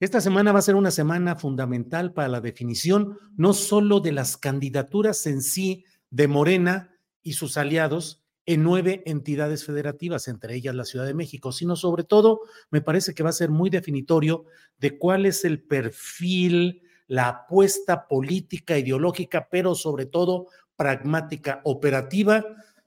Esta semana va a ser una semana fundamental para la definición no solo de las candidaturas en sí de Morena y sus aliados en nueve entidades federativas, entre ellas la Ciudad de México, sino sobre todo me parece que va a ser muy definitorio de cuál es el perfil, la apuesta política, ideológica, pero sobre todo pragmática, operativa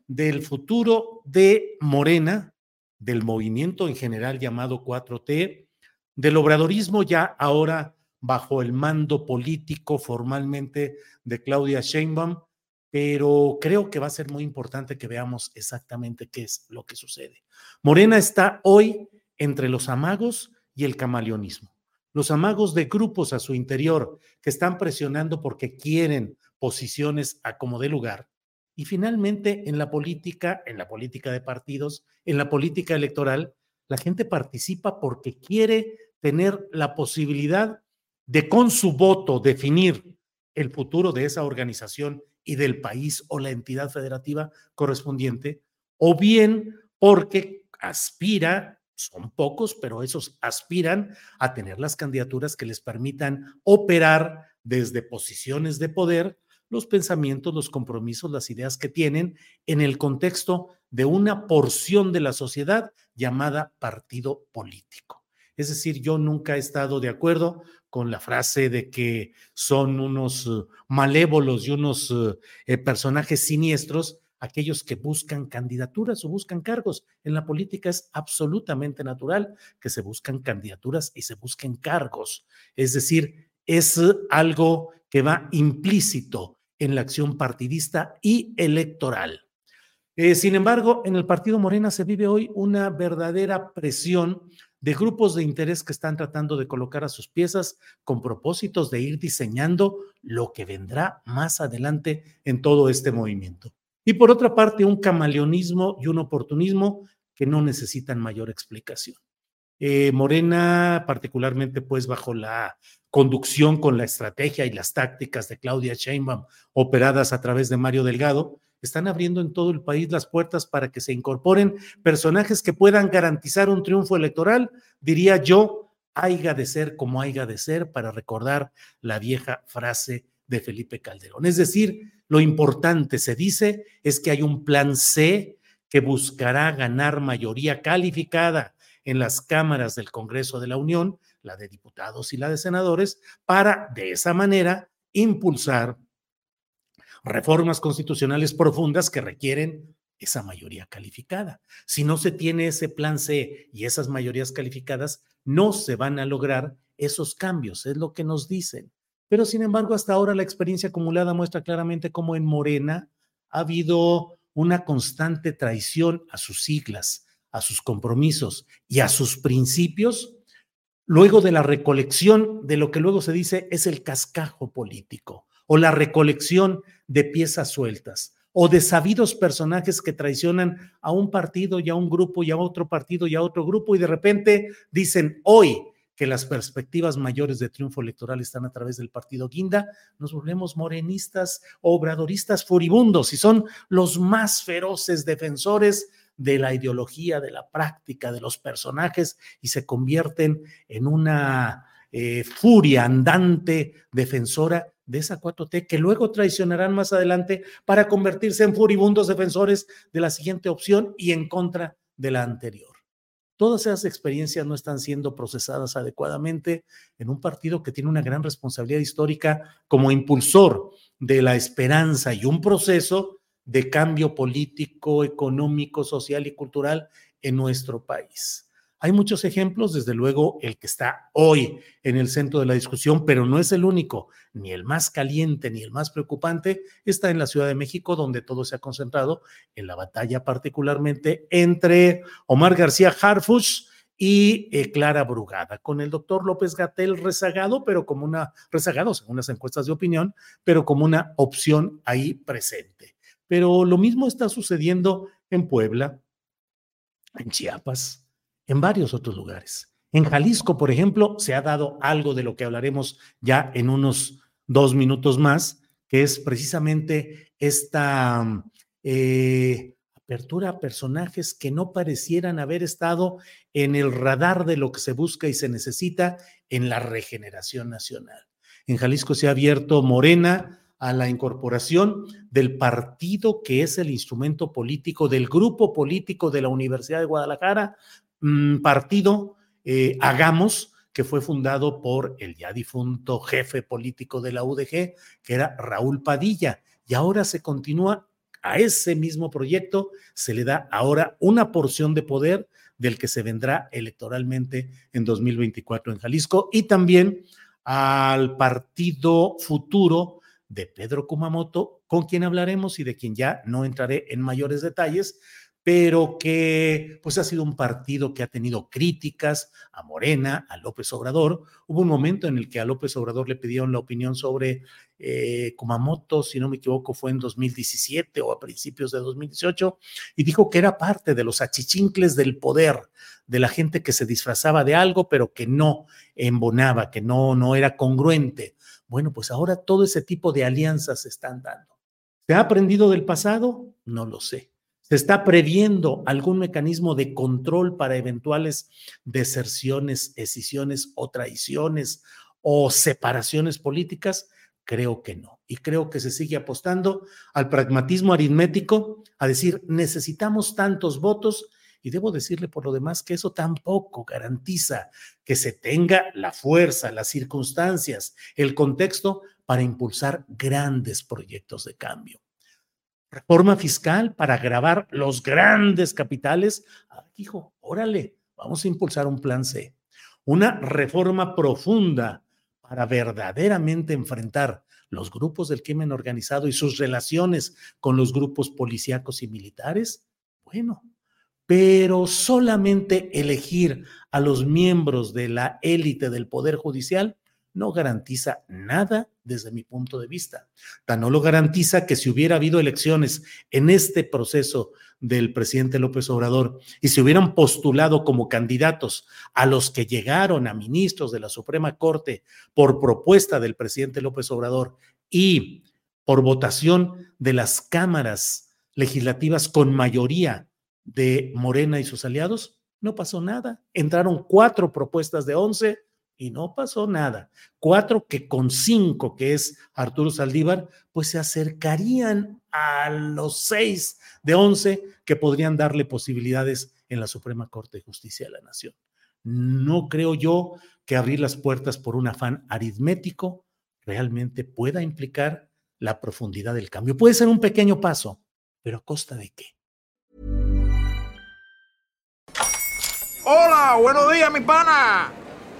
del futuro de Morena, del movimiento en general llamado 4T, del obradorismo ya ahora bajo el mando político formalmente de Claudia Sheinbaum, pero creo que va a ser muy importante que veamos exactamente qué es lo que sucede. Morena está hoy entre los amagos y el camaleonismo. Los amagos de grupos a su interior que están presionando porque quieren posiciones a como de lugar. Y finalmente en la política, en la política de partidos, en la política electoral, la gente participa porque quiere tener la posibilidad de con su voto definir el futuro de esa organización y del país o la entidad federativa correspondiente, o bien porque aspira, son pocos, pero esos aspiran a tener las candidaturas que les permitan operar desde posiciones de poder los pensamientos, los compromisos, las ideas que tienen en el contexto de una porción de la sociedad llamada partido político. Es decir, yo nunca he estado de acuerdo con la frase de que son unos uh, malévolos y unos uh, eh, personajes siniestros aquellos que buscan candidaturas o buscan cargos. En la política es absolutamente natural que se buscan candidaturas y se busquen cargos. Es decir, es algo que va implícito en la acción partidista y electoral. Eh, sin embargo, en el partido Morena se vive hoy una verdadera presión de grupos de interés que están tratando de colocar a sus piezas con propósitos de ir diseñando lo que vendrá más adelante en todo este movimiento. Y por otra parte, un camaleonismo y un oportunismo que no necesitan mayor explicación. Eh, Morena, particularmente pues bajo la conducción con la estrategia y las tácticas de Claudia Sheinbaum operadas a través de Mario Delgado, están abriendo en todo el país las puertas para que se incorporen personajes que puedan garantizar un triunfo electoral, diría yo, haiga de ser como haiga de ser, para recordar la vieja frase de Felipe Calderón. Es decir, lo importante, se dice, es que hay un plan C que buscará ganar mayoría calificada en las cámaras del Congreso de la Unión la de diputados y la de senadores, para de esa manera impulsar reformas constitucionales profundas que requieren esa mayoría calificada. Si no se tiene ese plan C y esas mayorías calificadas, no se van a lograr esos cambios, es lo que nos dicen. Pero sin embargo, hasta ahora la experiencia acumulada muestra claramente cómo en Morena ha habido una constante traición a sus siglas, a sus compromisos y a sus principios luego de la recolección de lo que luego se dice es el cascajo político o la recolección de piezas sueltas o de sabidos personajes que traicionan a un partido y a un grupo y a otro partido y a otro grupo y de repente dicen hoy que las perspectivas mayores de triunfo electoral están a través del partido Guinda, nos volvemos morenistas, obradoristas furibundos y son los más feroces defensores de la ideología, de la práctica, de los personajes y se convierten en una eh, furia andante defensora de esa 4T que luego traicionarán más adelante para convertirse en furibundos defensores de la siguiente opción y en contra de la anterior. Todas esas experiencias no están siendo procesadas adecuadamente en un partido que tiene una gran responsabilidad histórica como impulsor de la esperanza y un proceso de cambio político, económico, social y cultural en nuestro país. Hay muchos ejemplos, desde luego el que está hoy en el centro de la discusión, pero no es el único, ni el más caliente, ni el más preocupante, está en la Ciudad de México, donde todo se ha concentrado en la batalla particularmente entre Omar García Harfuch y eh, Clara Brugada, con el doctor López Gatel rezagado, pero como una, rezagado según las encuestas de opinión, pero como una opción ahí presente. Pero lo mismo está sucediendo en Puebla, en Chiapas, en varios otros lugares. En Jalisco, por ejemplo, se ha dado algo de lo que hablaremos ya en unos dos minutos más, que es precisamente esta eh, apertura a personajes que no parecieran haber estado en el radar de lo que se busca y se necesita en la regeneración nacional. En Jalisco se ha abierto Morena a la incorporación del partido que es el instrumento político del grupo político de la Universidad de Guadalajara partido, eh, Hagamos, que fue fundado por el ya difunto jefe político de la UDG, que era Raúl Padilla. Y ahora se continúa a ese mismo proyecto, se le da ahora una porción de poder del que se vendrá electoralmente en 2024 en Jalisco y también al partido futuro de Pedro Kumamoto, con quien hablaremos y de quien ya no entraré en mayores detalles, pero que pues ha sido un partido que ha tenido críticas a Morena, a López Obrador. Hubo un momento en el que a López Obrador le pidieron la opinión sobre eh, Kumamoto, si no me equivoco, fue en 2017 o a principios de 2018, y dijo que era parte de los achichincles del poder, de la gente que se disfrazaba de algo, pero que no embonaba, que no, no era congruente. Bueno, pues ahora todo ese tipo de alianzas se están dando. ¿Se ha aprendido del pasado? No lo sé ¿Se está previendo algún mecanismo de control para eventuales deserciones, escisiones o traiciones o separaciones políticas? Creo que no. Y creo que se sigue apostando al pragmatismo aritmético, a decir, necesitamos tantos votos. Y debo decirle por lo demás que eso tampoco garantiza que se tenga la fuerza, las circunstancias, el contexto para impulsar grandes proyectos de cambio reforma fiscal para grabar los grandes capitales. Ah, hijo, órale, vamos a impulsar un plan C. Una reforma profunda para verdaderamente enfrentar los grupos del crimen organizado y sus relaciones con los grupos policíacos y militares. Bueno, pero solamente elegir a los miembros de la élite del Poder Judicial no garantiza nada desde mi punto de vista. Tan no lo garantiza que si hubiera habido elecciones en este proceso del presidente López Obrador y se hubieran postulado como candidatos a los que llegaron a ministros de la Suprema Corte por propuesta del presidente López Obrador y por votación de las cámaras legislativas con mayoría de Morena y sus aliados, no pasó nada. Entraron cuatro propuestas de once y no pasó nada. Cuatro que con cinco, que es Arturo Saldívar, pues se acercarían a los seis de once que podrían darle posibilidades en la Suprema Corte de Justicia de la Nación. No creo yo que abrir las puertas por un afán aritmético realmente pueda implicar la profundidad del cambio. Puede ser un pequeño paso, pero a costa de qué? Hola, buenos días, mi pana.